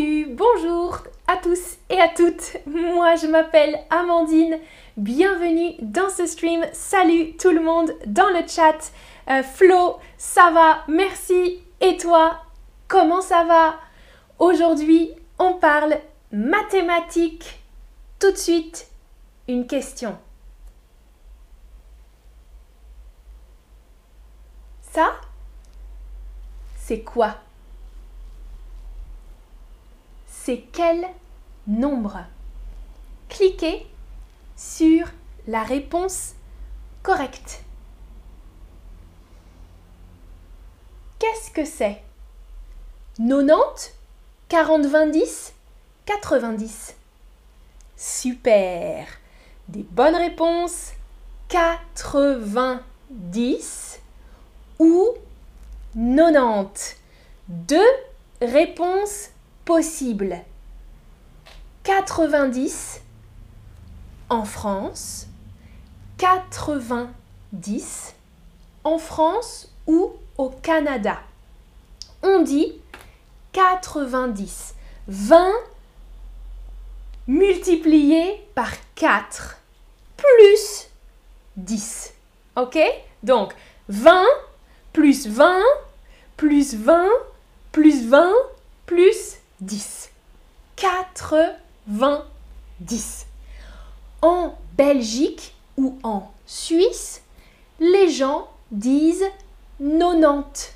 Bonjour à tous et à toutes. Moi, je m'appelle Amandine. Bienvenue dans ce stream. Salut tout le monde dans le chat. Euh, Flo, ça va? Merci. Et toi Comment ça va? Aujourd'hui, on parle mathématiques. Tout de suite, une question. Ça, c'est quoi? C'est quel nombre? Cliquez sur la réponse correcte. Qu'est-ce que c'est? 90 40 20 10 90 Super. Des bonnes réponses. 90 ou 90 Deux réponses possibles. 90 en France, 90 en France ou au Canada. On dit 90. 20 multiplié par 4 plus 10. OK? Donc 20 plus 20 plus 20 plus 20 plus 10. 90. En Belgique ou en Suisse, les gens disent 90.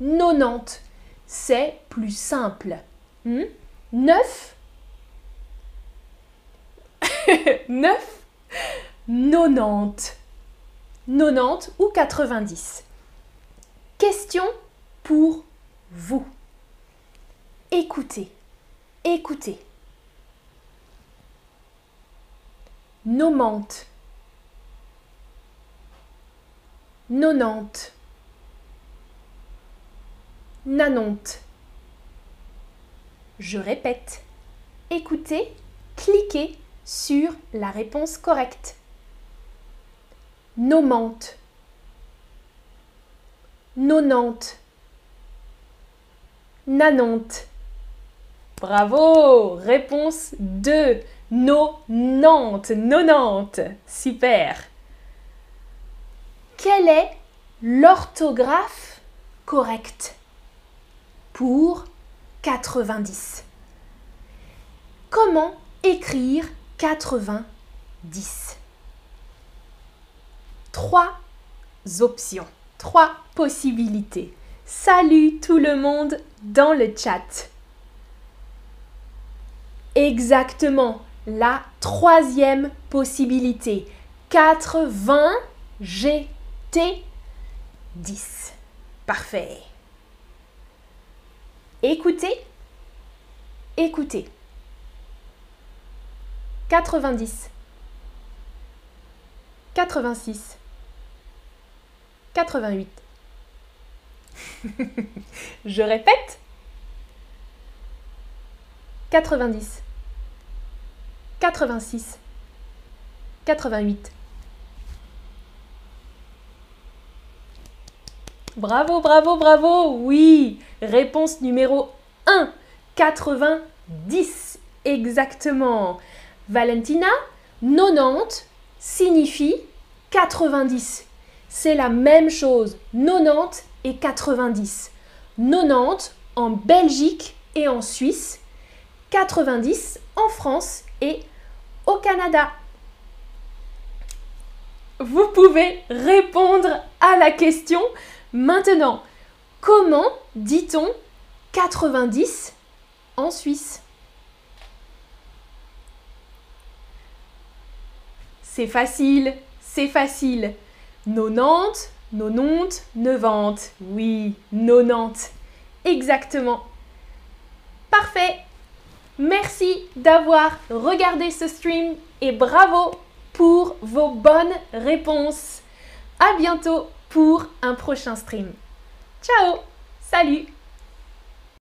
90. C'est plus simple. 9 9 90. 90 ou 90. Question pour vous. Écoutez, écoutez. Nomante. Nonante. Nanonte. Je répète. Écoutez, cliquez sur la réponse correcte. Nomante. Nonante. Nanonte. Bravo Réponse 2. Nonante. Nonante. Super. Quelle est l'orthographe correcte pour 90 Comment écrire 90 Trois options, trois possibilités. Salut tout le monde dans le chat. Exactement, la troisième possibilité. 80 GT 10. Parfait. Écoutez, écoutez. 90, 86, 88. Je répète. 90, 86, 88. Bravo, bravo, bravo. Oui. Réponse numéro 1. 90. Exactement. Valentina, 90 signifie 90. C'est la même chose. 90 et 90. 90 en Belgique et en Suisse. 90 en France et au Canada. Vous pouvez répondre à la question maintenant. Comment dit-on 90 en Suisse? C'est facile, c'est facile. 90, 90, 90. Oui, 90. Exactement. Parfait. Merci d'avoir regardé ce stream et bravo pour vos bonnes réponses. À bientôt pour un prochain stream. Ciao Salut